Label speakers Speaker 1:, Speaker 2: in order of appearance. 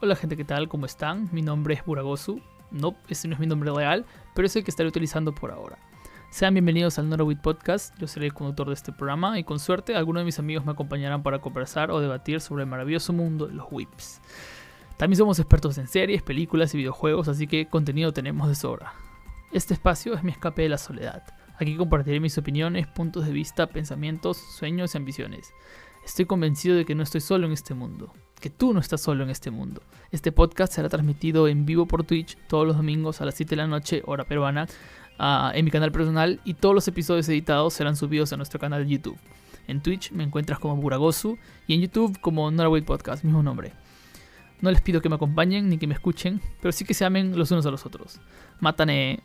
Speaker 1: Hola gente, ¿qué tal? ¿Cómo están? Mi nombre es Buragosu. No, ese no es mi nombre real, pero es el que estaré utilizando por ahora. Sean bienvenidos al Norwich Podcast, yo seré el conductor de este programa y con suerte algunos de mis amigos me acompañarán para conversar o debatir sobre el maravilloso mundo de los whips. También somos expertos en series, películas y videojuegos, así que contenido tenemos de sobra. Este espacio es mi escape de la soledad. Aquí compartiré mis opiniones, puntos de vista, pensamientos, sueños y ambiciones. Estoy convencido de que no estoy solo en este mundo, que tú no estás solo en este mundo. Este podcast será transmitido en vivo por Twitch todos los domingos a las 7 de la noche, hora peruana, uh, en mi canal personal y todos los episodios editados serán subidos a nuestro canal de YouTube. En Twitch me encuentras como Buragosu y en YouTube como Norway Podcast, mismo nombre. No les pido que me acompañen ni que me escuchen, pero sí que se amen los unos a los otros. Mátane.